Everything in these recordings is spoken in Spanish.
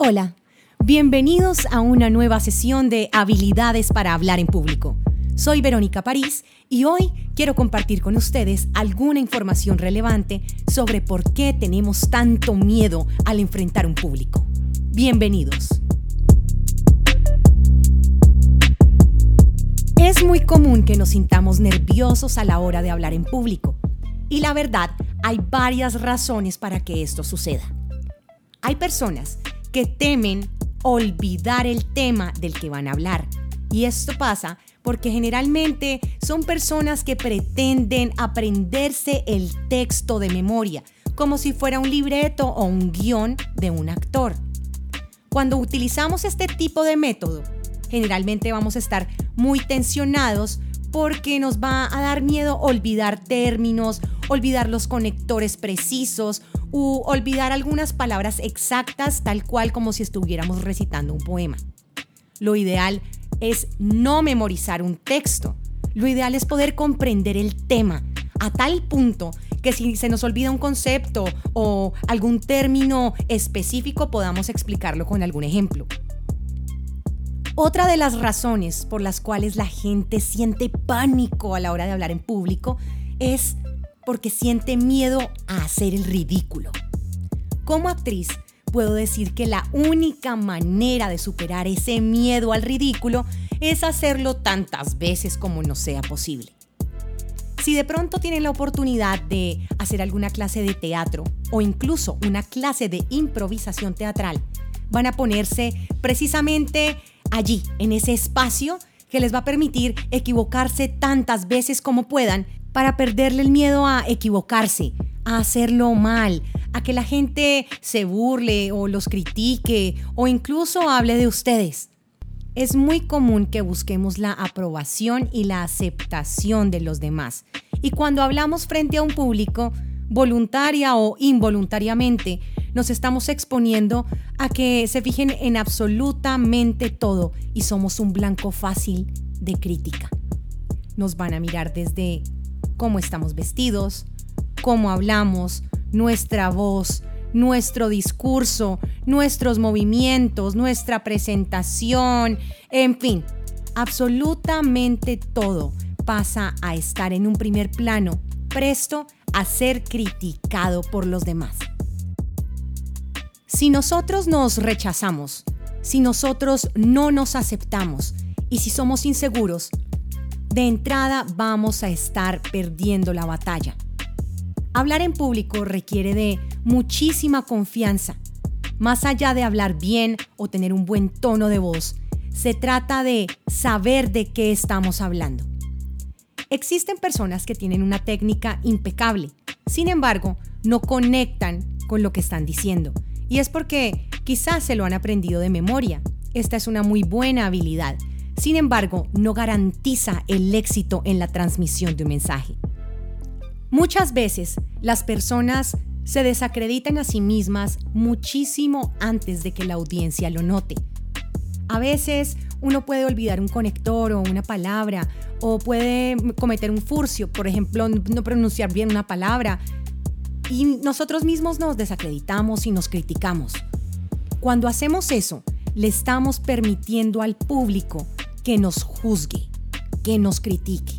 Hola, bienvenidos a una nueva sesión de habilidades para hablar en público. Soy Verónica París y hoy quiero compartir con ustedes alguna información relevante sobre por qué tenemos tanto miedo al enfrentar un público. Bienvenidos. Es muy común que nos sintamos nerviosos a la hora de hablar en público y la verdad hay varias razones para que esto suceda. Hay personas que temen olvidar el tema del que van a hablar. Y esto pasa porque generalmente son personas que pretenden aprenderse el texto de memoria, como si fuera un libreto o un guion de un actor. Cuando utilizamos este tipo de método, generalmente vamos a estar muy tensionados porque nos va a dar miedo olvidar términos, olvidar los conectores precisos u olvidar algunas palabras exactas tal cual como si estuviéramos recitando un poema. Lo ideal es no memorizar un texto. Lo ideal es poder comprender el tema a tal punto que si se nos olvida un concepto o algún término específico podamos explicarlo con algún ejemplo. Otra de las razones por las cuales la gente siente pánico a la hora de hablar en público es porque siente miedo a hacer el ridículo. Como actriz, puedo decir que la única manera de superar ese miedo al ridículo es hacerlo tantas veces como nos sea posible. Si de pronto tienen la oportunidad de hacer alguna clase de teatro o incluso una clase de improvisación teatral, van a ponerse precisamente allí, en ese espacio que les va a permitir equivocarse tantas veces como puedan para perderle el miedo a equivocarse, a hacerlo mal, a que la gente se burle o los critique o incluso hable de ustedes. Es muy común que busquemos la aprobación y la aceptación de los demás. Y cuando hablamos frente a un público, voluntaria o involuntariamente, nos estamos exponiendo a que se fijen en absolutamente todo y somos un blanco fácil de crítica. Nos van a mirar desde cómo estamos vestidos, cómo hablamos, nuestra voz, nuestro discurso, nuestros movimientos, nuestra presentación, en fin, absolutamente todo pasa a estar en un primer plano, presto a ser criticado por los demás. Si nosotros nos rechazamos, si nosotros no nos aceptamos y si somos inseguros, de entrada vamos a estar perdiendo la batalla. Hablar en público requiere de muchísima confianza. Más allá de hablar bien o tener un buen tono de voz, se trata de saber de qué estamos hablando. Existen personas que tienen una técnica impecable, sin embargo, no conectan con lo que están diciendo. Y es porque quizás se lo han aprendido de memoria. Esta es una muy buena habilidad, sin embargo, no garantiza el éxito en la transmisión de un mensaje. Muchas veces las personas se desacreditan a sí mismas muchísimo antes de que la audiencia lo note. A veces uno puede olvidar un conector o una palabra, o puede cometer un furcio, por ejemplo, no pronunciar bien una palabra, y nosotros mismos nos desacreditamos y nos criticamos. Cuando hacemos eso, le estamos permitiendo al público que nos juzgue, que nos critique.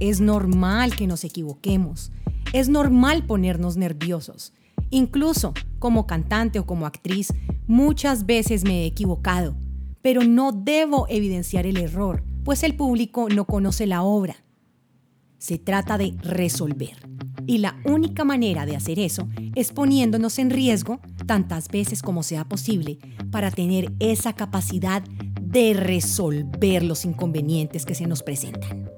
Es normal que nos equivoquemos. Es normal ponernos nerviosos. Incluso como cantante o como actriz, muchas veces me he equivocado, pero no debo evidenciar el error, pues el público no conoce la obra. Se trata de resolver. Y la única manera de hacer eso es poniéndonos en riesgo tantas veces como sea posible para tener esa capacidad de resolver los inconvenientes que se nos presentan.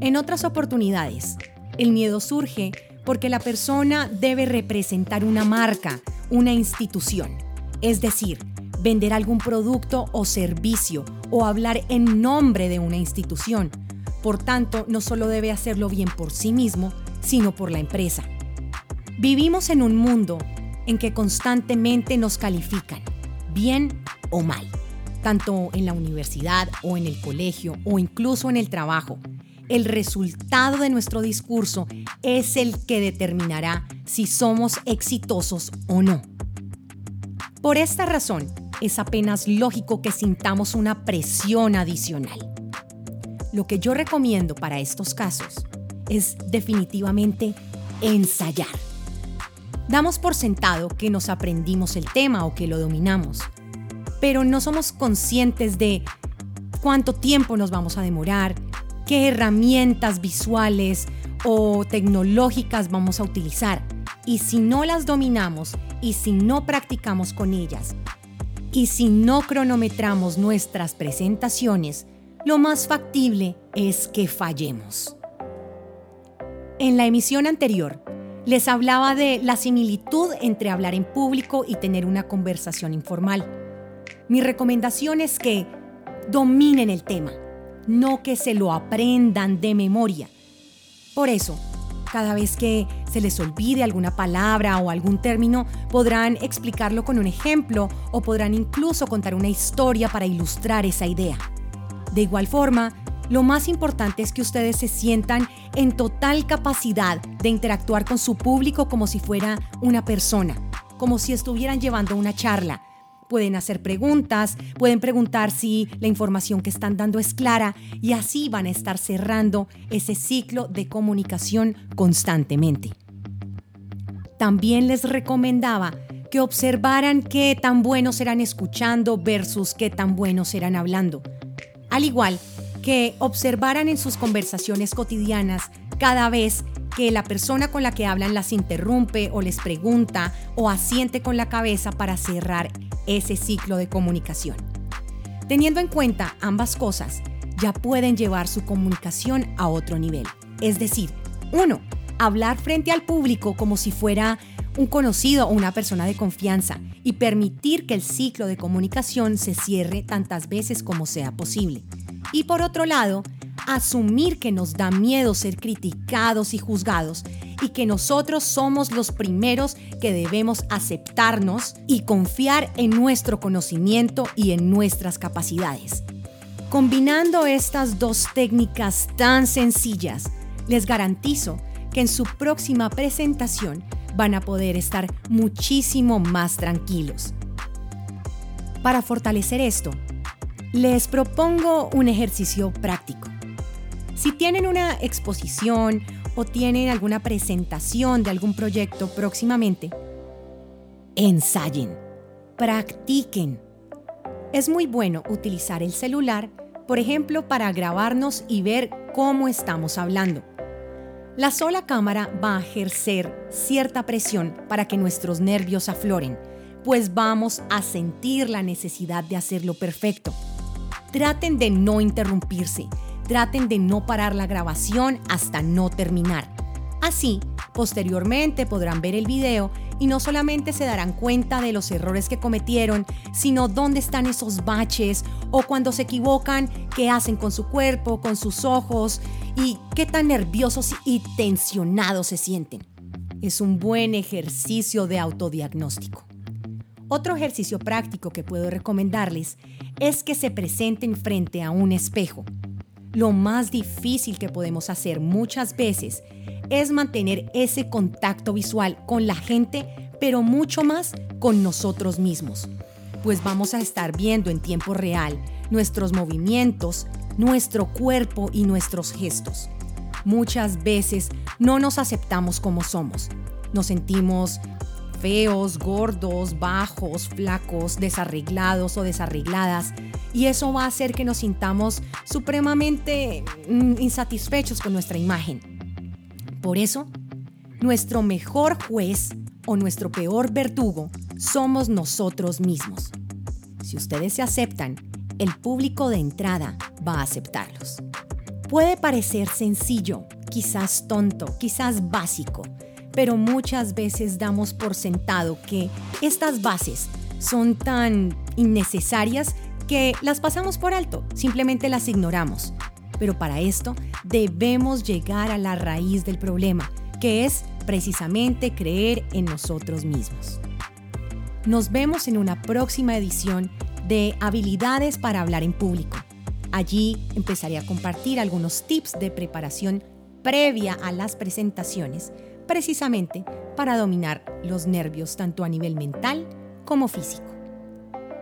En otras oportunidades, el miedo surge porque la persona debe representar una marca, una institución, es decir, vender algún producto o servicio o hablar en nombre de una institución. Por tanto, no solo debe hacerlo bien por sí mismo, sino por la empresa. Vivimos en un mundo en que constantemente nos califican, bien o mal, tanto en la universidad o en el colegio o incluso en el trabajo. El resultado de nuestro discurso es el que determinará si somos exitosos o no. Por esta razón, es apenas lógico que sintamos una presión adicional. Lo que yo recomiendo para estos casos es definitivamente ensayar. Damos por sentado que nos aprendimos el tema o que lo dominamos, pero no somos conscientes de cuánto tiempo nos vamos a demorar, qué herramientas visuales o tecnológicas vamos a utilizar. Y si no las dominamos y si no practicamos con ellas y si no cronometramos nuestras presentaciones, lo más factible es que fallemos. En la emisión anterior, les hablaba de la similitud entre hablar en público y tener una conversación informal. Mi recomendación es que dominen el tema, no que se lo aprendan de memoria. Por eso, cada vez que se les olvide alguna palabra o algún término, podrán explicarlo con un ejemplo o podrán incluso contar una historia para ilustrar esa idea. De igual forma, lo más importante es que ustedes se sientan en total capacidad de interactuar con su público como si fuera una persona, como si estuvieran llevando una charla, pueden hacer preguntas, pueden preguntar si la información que están dando es clara y así van a estar cerrando ese ciclo de comunicación constantemente. También les recomendaba que observaran qué tan buenos eran escuchando versus qué tan buenos eran hablando. Al igual que observaran en sus conversaciones cotidianas cada vez que la persona con la que hablan las interrumpe o les pregunta o asiente con la cabeza para cerrar ese ciclo de comunicación. Teniendo en cuenta ambas cosas, ya pueden llevar su comunicación a otro nivel. Es decir, uno, hablar frente al público como si fuera un conocido o una persona de confianza y permitir que el ciclo de comunicación se cierre tantas veces como sea posible. Y por otro lado, asumir que nos da miedo ser criticados y juzgados y que nosotros somos los primeros que debemos aceptarnos y confiar en nuestro conocimiento y en nuestras capacidades. Combinando estas dos técnicas tan sencillas, les garantizo que en su próxima presentación van a poder estar muchísimo más tranquilos. Para fortalecer esto, les propongo un ejercicio práctico. Si tienen una exposición o tienen alguna presentación de algún proyecto próximamente, ensayen, practiquen. Es muy bueno utilizar el celular, por ejemplo, para grabarnos y ver cómo estamos hablando. La sola cámara va a ejercer cierta presión para que nuestros nervios afloren, pues vamos a sentir la necesidad de hacerlo perfecto. Traten de no interrumpirse, traten de no parar la grabación hasta no terminar. Así, posteriormente podrán ver el video y no solamente se darán cuenta de los errores que cometieron, sino dónde están esos baches o cuando se equivocan, qué hacen con su cuerpo, con sus ojos y qué tan nerviosos y tensionados se sienten. Es un buen ejercicio de autodiagnóstico. Otro ejercicio práctico que puedo recomendarles es que se presenten frente a un espejo lo más difícil que podemos hacer muchas veces es mantener ese contacto visual con la gente, pero mucho más con nosotros mismos. Pues vamos a estar viendo en tiempo real nuestros movimientos, nuestro cuerpo y nuestros gestos. Muchas veces no nos aceptamos como somos. Nos sentimos feos, gordos, bajos, flacos, desarreglados o desarregladas y eso va a hacer que nos sintamos supremamente mm, insatisfechos con nuestra imagen. Por eso, nuestro mejor juez o nuestro peor verdugo somos nosotros mismos. Si ustedes se aceptan, el público de entrada va a aceptarlos. Puede parecer sencillo, quizás tonto, quizás básico, pero muchas veces damos por sentado que estas bases son tan innecesarias que las pasamos por alto, simplemente las ignoramos. Pero para esto debemos llegar a la raíz del problema, que es precisamente creer en nosotros mismos. Nos vemos en una próxima edición de Habilidades para hablar en público. Allí empezaré a compartir algunos tips de preparación previa a las presentaciones, precisamente para dominar los nervios tanto a nivel mental como físico.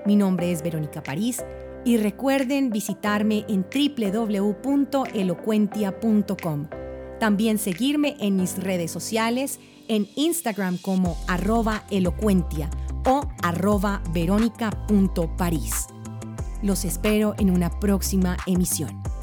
Mi nombre es Verónica París y recuerden visitarme en www.elocuentia.com. También seguirme en mis redes sociales, en Instagram como arroba elocuentia o arroba verónica.parís. Los espero en una próxima emisión.